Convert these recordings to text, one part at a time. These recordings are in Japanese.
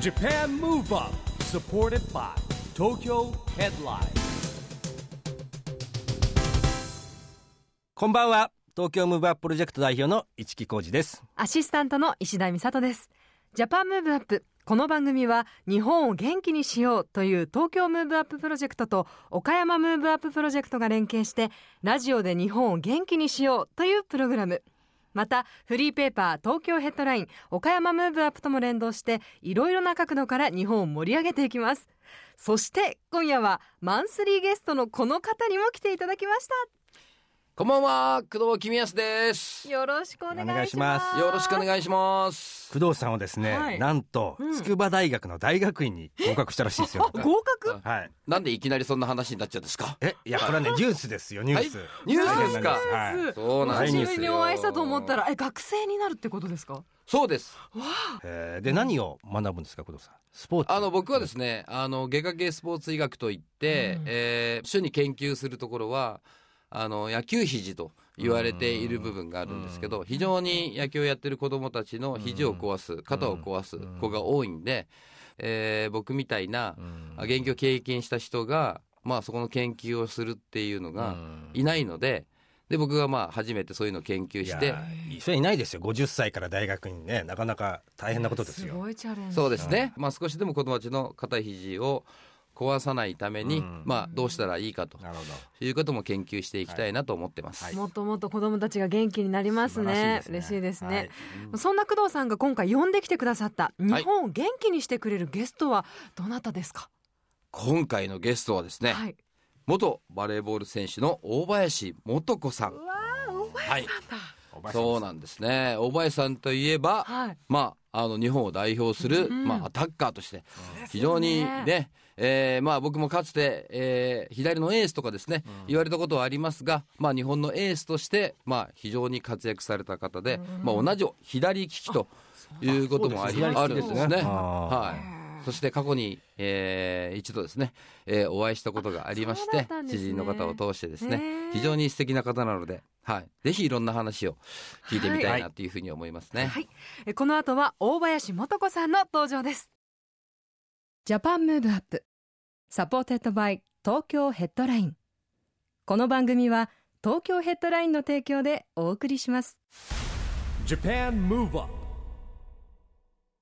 JAPAN MOVE UP SUPPORTED BY TOKYO HEADLINE. こんばんは。東京 MOVE UP プロジェクト代表の一木広治です。アシスタントの石田美里です。 JAPAN MOVE UP この番組は日本を元気にしようという東京 MOVE UP プロジェクトと岡山 MOVE UP プロジェクトが連携してラジオで日本を元気にしようというプログラム。またフリーペーパー東京ヘッドライン岡山ムーブアップとも連動していろいろな角度から日本を盛り上げていきます。そして今夜はマンスリーゲストのこの方にも来ていただきました。こんばんは、工藤公康です。たよろしくお願いします。よろしくお願いします。工藤さんはですね、はい。なんとうん。筑波大学の大学院に合格したらしいですよ。合格？はい。なんでいきなりそんな話になっちゃうんですか？えいやこれはねニュースですよニュース、はい？ニュースですか？はい。そうなんですよ。久しぶりにお会いしたと思ったらえ学生になるってことですか？そうです。えー。で何を学ぶんですか工藤さん？スポーツ。あの、僕はですね、あの、外科系スポーツ医学といって、うん。えー主に研究するところは、あの、野球肘と言われている部分があるんですけど、非常に野球をやってる子供たちの肘を壊す、肩を壊す子が多いんで、えー僕みたいな、うん。現役を経験した人が、まあそこの研究をするっていうのがいないので、で、僕がまあ初めてそういうのを研究していや、それいないですよ。50歳から大学にねなかなか大変なことですよ。ごいチャレンジ。そうですね、まあ少しでも子供たちの肩肘を壊さないために、うん。まあどうしたらいいかとなるほいうことも研究していきたいなと思ってます。はい。もっともっと子供たちが元気になりますね。素晴らしいですね。嬉しいですね、そんな工藤さんが今回呼んできてくださった日本を元気にしてくれるゲストはどなたですか、今回のゲストはですね、はい。元バレーボール選手の大林素子さん。わあ大はい。そうなんですね。大林さんといえば、はい。まあ、あの、日本を代表する、うん。まあ、アタッカーとして、非常にね、えーまあ僕もかつて、えー左のエースとかですね、言われたことはありますが、まあ日本のエースとして、まあ非常に活躍された方で、まあ同じ左利きということもあり、あるんですね。はい。そして過去に、えー一度ですね、えーお会いしたことがありましてね。知人の方を通してですね非常に素敵な方なので、はい。ぜひいろんな話を聞いてみたいなはというふうに思いますね。はい。えこの後は大林素子さんの登場です。 JAPAN MOVE UP SUPPORTED BY TOKYO HEADLINE この番組は東京ヘッドラインの提供でお送りします JAPAN MOVE UP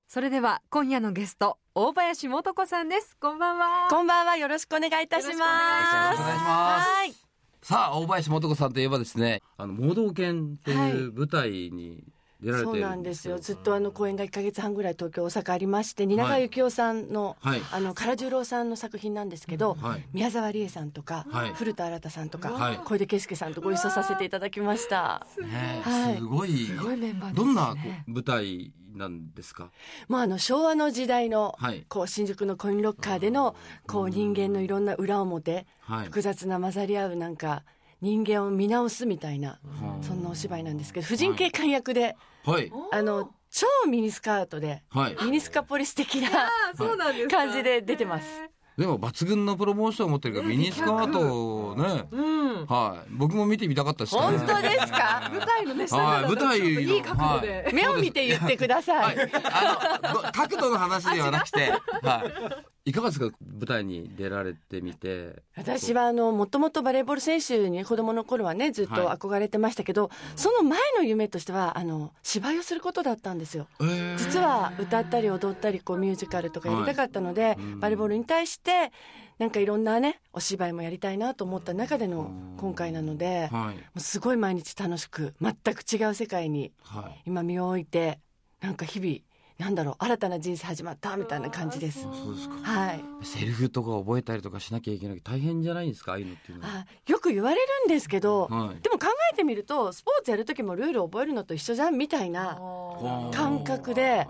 それでは今夜のゲスト大林素子さんですこんばんはこんばんは。よろしくお願いいたします。はい。さあ、大林素子さんといえばですね、あの、盲導犬とはいいう舞台に出られてそいうるなんですよ。よずっとあの公演が1ヶ月半ぐらい東京、大阪ありまして、蜷川幸雄さんの、はい。あの、唐十郎さんの作品なんですけど、はい。宮沢りえさんとか、はい。古田新太さんとか、はい。小出圭介さんとご一緒させていただきました。ねはい。すごい、すごいメンバーですね。どんな舞台なんですか？もうあの昭和の時代の、はい。こう新宿のコインロッカーでのこう人間のいろんな裏表、はい。複雑な混ざり合うなんか人間を見直すみたいな、そんなお芝居なんですけど婦人警官役で、はい。あの超ミニスカートで、はい。ミニスカポリス的な感じで出てます。でも抜群のプロモーションを持ってるから、ミニスカートをね、うんはい。僕も見てみたかったですね。本当ですか？舞台のねはい、だ舞台いい角度で、はい目を見て言ってくださ。はいい。あの、ど角度の話ではなくて、はい。いかがですか？舞台に出られてみて。私はあのもともとバレーボール選手に子供の頃はねずっとはい憧れてましたけど、その前の夢としてはあの芝居をすることだったんですよ。えー実は歌ったり踊ったりこうミュージカルとかやりたかったので、バレーボールに対してなんかいろんなねお芝居もやりたいなと思った中での今回なので、もはい。うすごい毎日楽しく全く違う世界にはい。今身を置いてなんか日々なんだろう新たな人生始まったみたいな感じです。そうですか。はい。セリフとか覚えたりとかしなきゃいけない大変じゃないんですか？ああいうのっていうのは。あよく言われるんですけど、はいでも考えてみるとスポーツやる時もルールを覚えるのと一緒じゃんみたいな感覚でやっ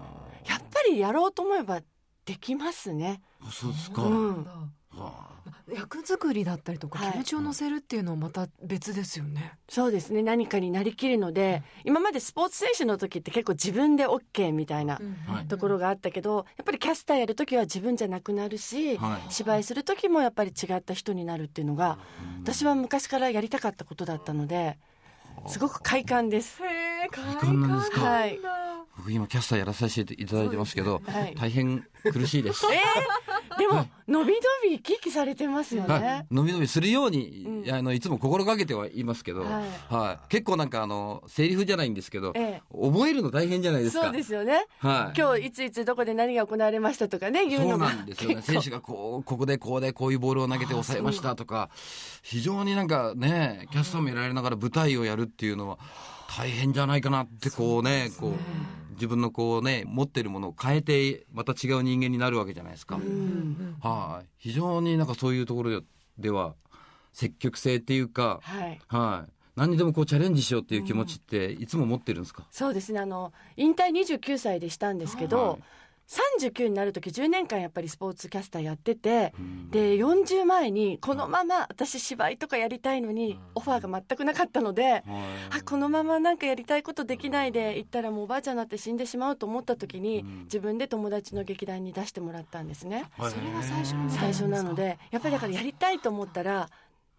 ぱりやろうと思えばできますね。あそうですか。うん、は役作りだったりとかはい。気持ちを乗せるっていうのはまた別ですよね、そうですね。何かになりきるので今までスポーツ選手の時って結構自分で OK みたいなはいところがあったけどやっぱりキャスターやる時は自分じゃなくなるし、はい。芝居する時もやっぱり違った人になるっていうのが私は昔からやりたかったことだったのですごく快感です。へえ快感なんですか？はい僕今キャスターやらさせていただいてますけど、はい大変苦しいです。えー、でも、伸び伸び生き生きされてますよはいね。、伸び伸びするように、うんあのいつも心がけてはいますけど、ははい結構なんかあのセリフじゃないんですけど、え覚えるの大変じゃないですか。そうですよね。はい。今日いついつどこで何が行われましたとかね、言うそうのが。なんですよね。選手がこう、ここでこうでこういうボールを投げて抑えましたとか、非常になんかね、キャスターもやられながら舞台をやるっていうのは大変じゃないかなってこうね、こう、自分のこうね、持ってるものを変えて、また違う人間になるわけじゃないですか。うんはい。非常になんかそういうところででは、積極性っていうか、はい。はい。何にでもこうチャレンジしようっていう気持ちっていつも持ってるんですか、そうですね。あの、引退29歳でしたんですけど、はい39になる時10年間やっぱりスポーツキャスターやってて、で40前にこのまま私芝居とかやりたいのにオファーが全くなかったので、あこのままなんかやりたいことできないで行ったらもうおばあちゃんになって死んでしまうと思った時に、自分で友達の劇団に出してもらったんですね。それが最初に最初なのでやっぱりだからやりたいと思ったら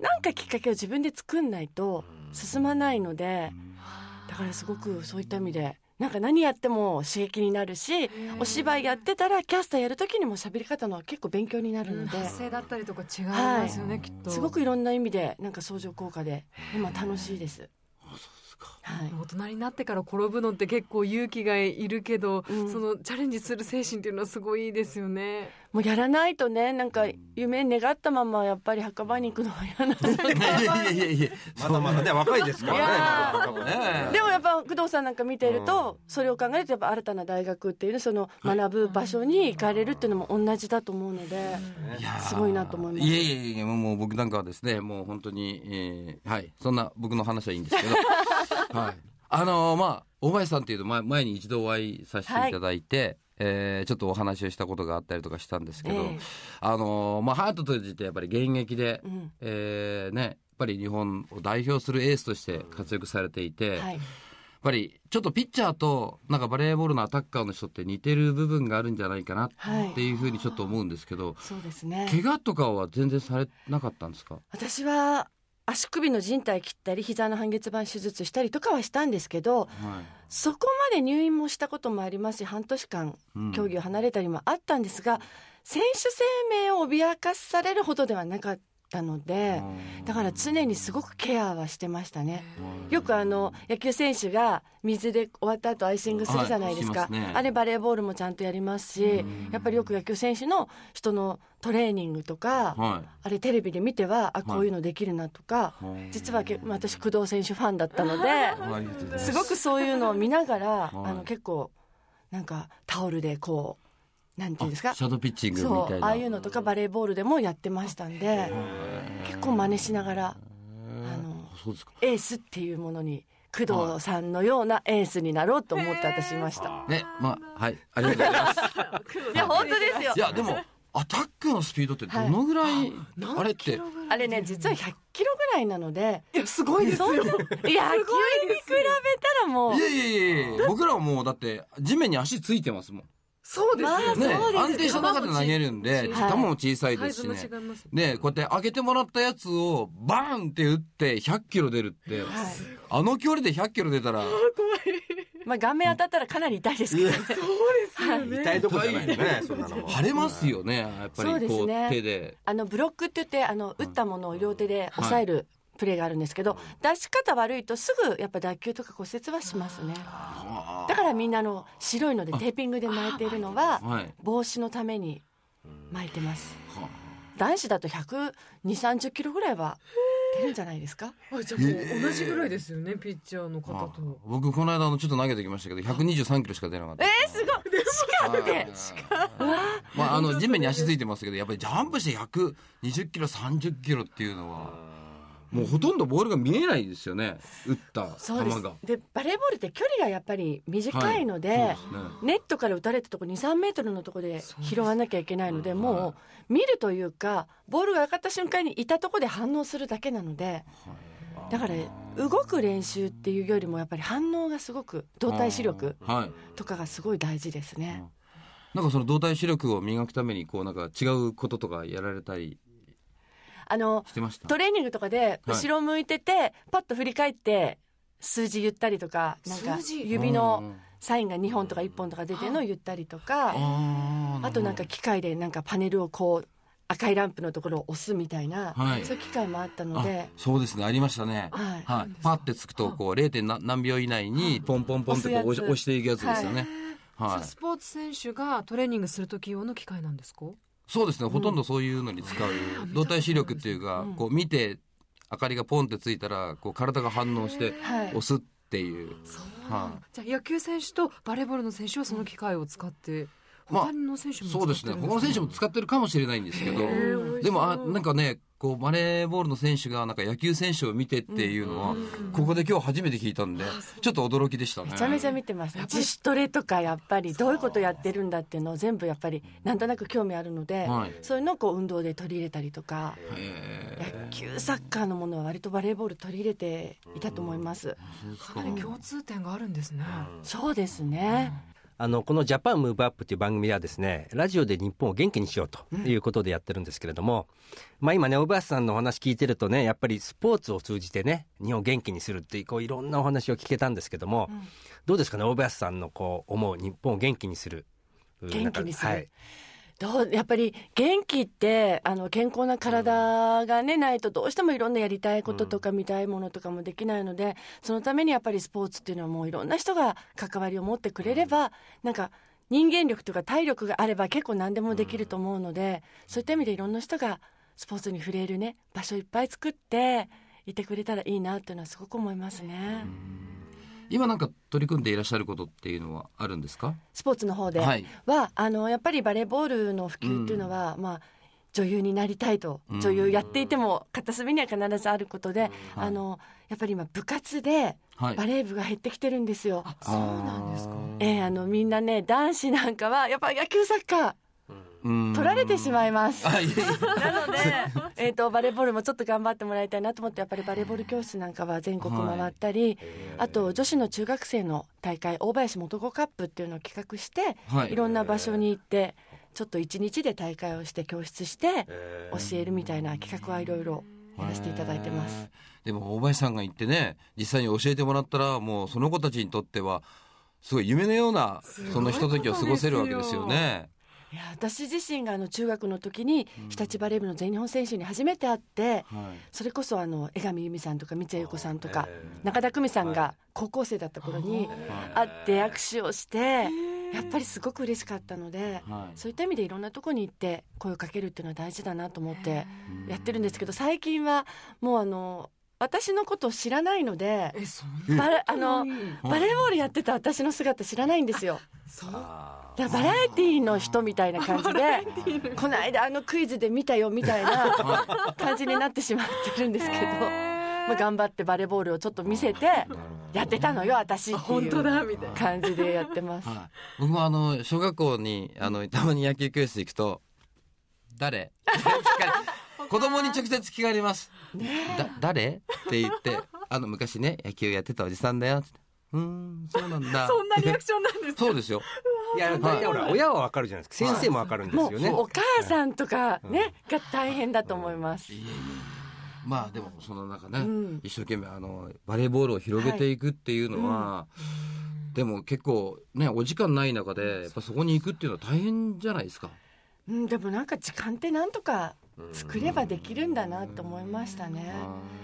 なんかきっかけを自分で作んないと進まないのでだからすごくそういった意味でなんか何やっても刺激になるしお芝居やってたらキャスターやる時にも喋り方の結構勉強になるので。発声だったりとか違いますよね、きっと。すごくいろんな意味でなんか相乗効果で今楽しいです。はい。大人になってから転ぶのって結構勇気がいるけど、うん。そのチャレンジする精神っていうのはすごいですよね。もうやらないとねなんか夢願ったままやっぱり墓場に行くのは嫌なのでいやいやいやいや、まだまだね、若いですからね。ね。でもやっぱ工藤さんなんか見てると、それを考えるとやっぱ新たな大学っていうその学ぶ場所に行かれるっていうのも同じだと思うので、いやー。すごいなと思います。いやいやいやもうもう僕なんかはですねもう本当に、えーはい。そんな僕の話はいいんですけどはい。あのーまあ大林さんっていうと前前に一度お会いさせていただいて、えーちょっとお話をしたことがあったりとかしたんですけど、ええ。あのーまあハートとじてやっぱり現役で、うん。えーねやっぱり日本を代表するエースとして活躍されていて、やっはい、ぱりちょっとピッチャーとなんかバレーボールのアタッカーの人って似てる部分があるんじゃないかなっていうふうにちょっと思うんですけど、そうですね。怪我とかは全然されなかったんですか？私は足首の靭帯切ったり膝の半月板手術したりとかはしたんですけどはい。そこまで入院もしたこともありますし半年間うん。競技を離れたりもあったんですが、選手生命を脅かされるほどではなかったので、だから常にすごくケアはしてましたね。よくあの野球選手が水で終わった後アイシングするじゃないですか、はいすね。あれバレーボールもちゃんとやりますしやっぱりよく野球選手の人のトレーニングとか、はあれテレビで見てはあこういうのできるなとか、はい。実はけ私工藤選手ファンだったので すごくそういうのを見ながら、はい。あの結構なんかタオルでこうなんていうんですか？あシャドーピッチングみたいな。そうああいうのとかバレーボールでもやってましたんで結構真似しながらあのそうですか。エースっていうものに工藤さんのようなエースになろうと思って私いました。ねまあはいありがとうございます。いや本当ですよ。いやでもアタックのスピードってどのぐらい、あれって？あれね実は100キロぐらいなのでいやすごいですよ。野球に比べたらもう。いやいやいやいや僕らはもうだって地面に足ついてますもんそうですよまあね。安定した中で投げるんではい。球も小さいですしね。も違います。ねこうやって上げてもらったやつをバーンって打って100キロ出るって、あの距離で100キロ出たら。まあ顔面当たったらかなり痛いですけどね。そうですよね。痛いとこじゃないよね、そんなのも。腫れますよねやっぱりこう手で。あのブロックって言ってあの打ったものを両手で押さえるプレーがあるんですけど、出し方悪いとすぐやっぱ脱臼とか骨折はしますね。だからみんなあの白いのでテーピングで巻いているの。ははい。防止のために巻いてます。男子だと1 2 3 0キロぐらいは出るんじゃないですか？あじゃあもう同じぐらいですよね、ピッチャーの方と。僕この間あのちょっと投げてきましたけど123キロしか出なかった。えー、すごい。まああの地面に足ついてますけどやっぱりジャンプして120キロ30キロっていうのはもうほとんどボールが見えないですよね。打った球が。でバレーボールって距離がやっぱり短いので,、はいですね。ネットから打たれたとこ23メートルのとこで拾わなきゃいけないのでもう見るというかボールが上がった瞬間にいたとこで反応するだけなのでだから動く練習っていうよりもやっぱり反応がすごく動体視力はい。とかがすごい大事ですね。なんかその動体視力を磨くためにこうなんか違うこととかやられたりあのトレーニングとかで後ろ向いてて、パッと振り返って数字言ったりとかなんか数字？指のサインが2本とか1本とか出てるのを言ったりとかあとなんか機械でなんかパネルをこう赤いランプのところを押すみたいな、はい。そういう機械もあったのあでそうですねありましたね。はい。はい。パッてつくとこう 0. 点何何秒以内にポンポンポンってこう押していくやつですよね。はい。スポーツ選手がトレーニングする時用の機械なんですか？そうですね、ほとんどそういうのに使う。動体視力っていうか、こう見て明かりがポンってついたらこう体が反応してはい。押すっていう、はじゃあ野球選手とバレーボールの選手はその機械を使ってまあ他の選手もそうですね。他の選手も使ってるかもしれないんですけどーでもあなんかねこうバレーボールの選手がなんか野球選手を見てっていうのは、ここで今日初めて聞いたんでちょっと驚きでしたね。めちゃめちゃ見てます。自主トレとかやっぱりどういうことやってるんだっていうのを全部やっぱりなんとなく興味あるので、はい。そういうのをこう運動で取り入れたりとかへ野球サッカーのものは割とバレーボール取り入れていたと思います。かなり共通点があるんですね。そうですね、あのこの「ジャパンムーブアップっていう番組ではですねラジオで日本を元気にしようということでやってるんですけれども、まあ今ね大林さんのお話聞いてるとねやっぱりスポーツを通じてね日本を元気にするっていうこういろんなお話を聞けたんですけども、どうですかね大林さんのこう思う日本を元気にする元気にする。はいどうやっぱり元気ってあの健康な体がねないとどうしてもいろんなやりたいこととか見たいものとかもできないのでそのためにやっぱりスポーツっていうのはもういろんな人が関わりを持ってくれればなんか人間力とか体力があれば結構何でもできると思うのでそういった意味でいろんな人がスポーツに触れるね場所いっぱい作っていてくれたらいいなっていうのはすごく思いますね。今なんか取り組んでいらっしゃることっていうのはあるんですか？スポーツの方で。は、はいあのやっぱりバレーボールの普及っていうのは、まあ女優になりたいとうん。女優やっていても片隅には必ずあることで、あのやっぱり今部活ではい。バレー部が減ってきてるんですよ。そうなんですか。ええあのみんなね男子なんかはやっぱ野球サッカー。うん取られてしまいます。なので、えー、とバレーボールもちょっと頑張ってもらいたいなと思ってやっぱりバレーボール教室なんかは全国回ったり、あと女子の中学生の大会大林元子カップっていうのを企画して、はい。い、ろんな場所に行ってちょっと一日で大会をして教室して教えるみたいな企画はいろいろやらせていただいてます。でも大林さんが言ってね実際に教えてもらったらもうその子たちにとってはすごい夢のようなそのひとときを過ごせるわけですよね。いや私自身があの中学の時に日立バレー部の全日本選手に初めて会って、はい。それこそあの江上由美さんとか三谷由子さんとか中田久美さんが高校生だった頃に会って握手をしてやっぱりすごく嬉しかったのではい。そういった意味でいろんなとこに行って声をかけるっていうのは大事だなと思ってやってるんですけど最近はもうあの私のことを知らないのでえそんバレあのバレーボールやってた私の姿知らないんですよ。そう？だバラエティーの人みたいな感じで この間あのクイズで見たよみたいな 感じになってしまってるんですけど、まあ、頑張ってバレーボールをちょっと見せてやってたのよ私って本当だみたいな。感じでやってます。はい、僕もあの小学校にあのたまに野球教室行くと「誰?」って聞かれ子供に直接聞かれます「だ誰?」って言って「あの昔ね野球やってたおじさんだよ」って「うーんそうなんだ」そんなリアクションなんですか？そうですよ。いや大体ほら親はわかるじゃないですか。先生もわかるんですもよね。うお母さんとかね、が大変だと思います。まあでもその中ね、うん。一生懸命あのバレーボールを広げていくっていうのは、でも結構ねお時間ない中でやっぱそこに行くっていうのは大変じゃないですか。うん、でもなんか時間ってなんとか作ればできるんだなと思いましたね。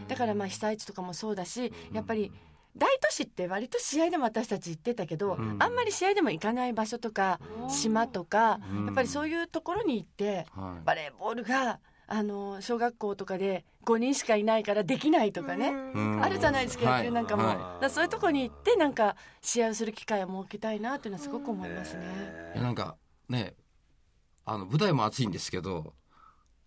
だからまあ被災地とかもそうだし、やっぱり大都市って割と試合でも私たち行ってたけど、ん。あんまり試合でも行かない場所とか島とか、うんやっぱりそういうところに行って、はい。バレーボールがあの小学校とかで5人しかいないからできないとかね、うん。あるじゃないですか、はい。野球なんかも、はい。そういうところに行ってなんか試合をする機会を設けたいなっていうのはすごく思いますね。なんかねあの舞台も熱いんですけど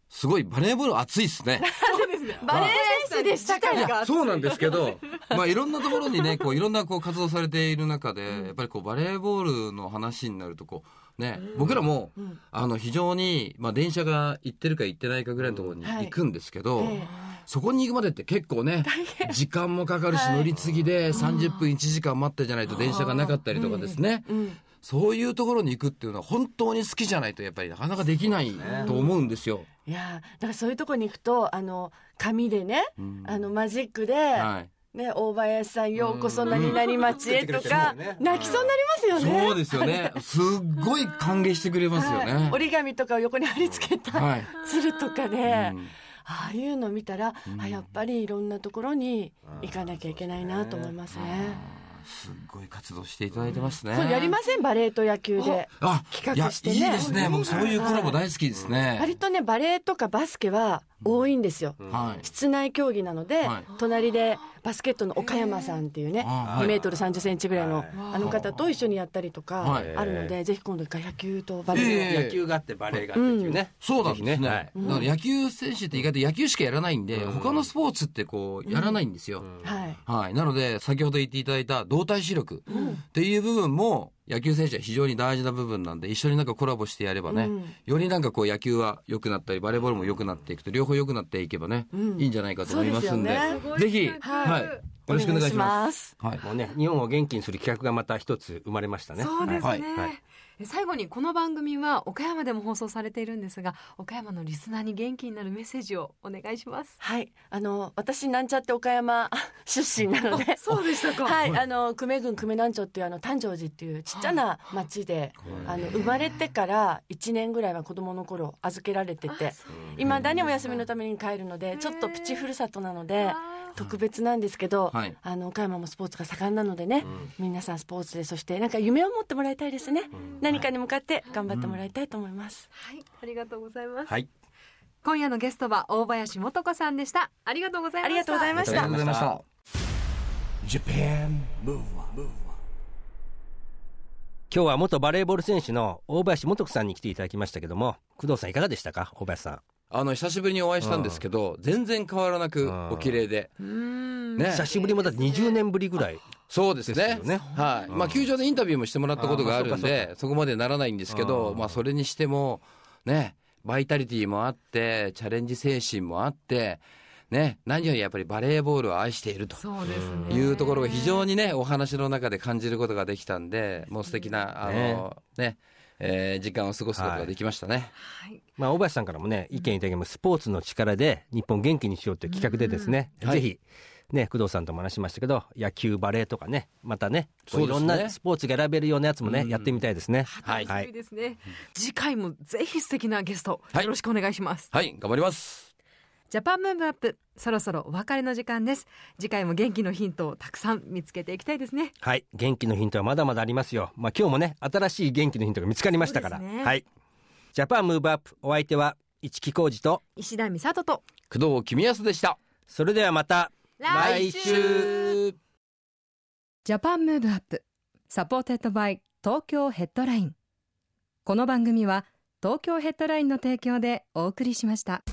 すごいバレーボール熱いっすね。バレー選手でしたかいらやそうなんですけど、まあ、いろんなところにねこういろんなこう活動されている中で、やっぱりこうバレーボールの話になるとこう、ね僕らも、あの非常に、まあ、電車が行ってるか行ってないかぐらいのところにはい。行くんですけど、えそこに行くまでって結構ね時間もかかるし、乗り継ぎで30分1時間待ってじゃないと電車がなかったりとかですね、うん。そういうところに行くっていうのは本当に好きじゃないとやっぱりなかなかできないと思うんですよ。いやーだからそういうとこに行くとあの紙でね、んあのマジックで、はいね、大林さんようこそ何々町へとか、うん泣きそうになりますよね。そうですよね。すっごい歓迎してくれますよはいね。折り紙とかを横に貼り付けた、はい。鶴とかね、うんああいうの見たら、あやっぱりいろんなところに行かなきゃいけないなと思いますね。すっごい活動していただいてますね。やりません？バレエと野球で。あ、企画してねいやいいですね。僕そういうコラボ大好きですね。割とねバレエとかバスケは多いんですよ、はい。室内競技なので、はい隣でバスケットの岡山さんっていうね、あはい。2メートル30センチぐらいの、あの方と一緒にやったりとかはい。あるので、ぜひ今度一回野球とバレエ野球があってバレーがあってっていうね、そうなんですね。だから野球選手って意外と野球しかやらないんで、他のスポーツってこう、やらないんですよ。はい。はい。なので、先ほど言っていただいた動体視力っていう部分も、野球選手は非常に大事な部分なんで、一緒になんかコラボしてやればね、うん。よりなんかこう野球は良くなったり、バレーボールも良くなっていくと、両方良くなっていけばね、いいんじゃないかと思いますんで、ですぜひ、はいはい。よろしくお願いします。すはい。もうね日本を元気にする企画がまた一つ生まれましたね。そうですね、はい。はい。え最後にこの番組は岡山でも放送されているんですが岡山のリスナーに元気になるメッセージをお願いします。はい。あの私なんちゃって岡山 出身なので。そうでしたか。はい、あの久米郡久米南町っていうあの丹定寺っていうちっちゃな町で、あの生まれてから1年ぐらいは子供の頃預けられてていまだにお休みのために帰るのでちょっとプチふるさとなので特別なんですけど、はい。あの岡山もスポーツが盛んなのでね、皆さんスポーツでそしてなんか夢を持ってもらいたいですね、何かに向かって頑張ってもらいたいと思います、はい。ありがとうございます、はい。今夜のゲストは大林素子さんでした。ありがとうございました。ありがとうございました。ありがとうございました。Japan Move 今日は元バレーボール選手の大林素子さんに来ていただきましたけども工藤さんいかがでしたか？大林さんあの、久しぶりにお会いしたんですけど、全然変わらなくんお綺麗で。うんね。久しぶりもだって20年ぶりぐらいそうですね。はい。まあ、球場でインタビューもしてもらったことがあるんで、そこまでならないんですけど、うんまあ、それにしても、ね、バイタリティもあって、チャレンジ精神もあって、ね、何よりやっぱりバレーボールを愛していると。いうところが非常にね、お話の中で感じることができたんで、もう素敵な、あの、ね、えー時間を過ごすことができましたね。はい。まあ、大林さんからもね、意見いただきます、スポーツの力で日本を元気にしようという企画でですね、うん。ぜひ、ね、工藤さんとも話しましたけど、野球、バレーとかね、またね、いろんなスポーツが選べるようなやつもね、うん。やってみたいですね。はい、楽しみですね、次回もぜひ素敵なゲスト、はい。よろしくお願いします。はい、頑張ります。ジャパンムーブアップそろそろお別れの時間です。次回も元気のヒントをたくさん見つけていきたいですね。はい、元気のヒントはまだまだありますよ。まあ、今日もね、新しい元気のヒントが見つかりましたから。ねはい。 JAPAN MOVE UP、お相手は一木広治と、石田美里と。工藤公康でした。それではまた来週。 JAPAN MOVE UP SUPPORTED BY TOKYO HEADLINE。この番組は東京ヘッドラインの提供でお送りしました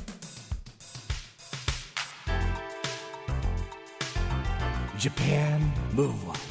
Japan Move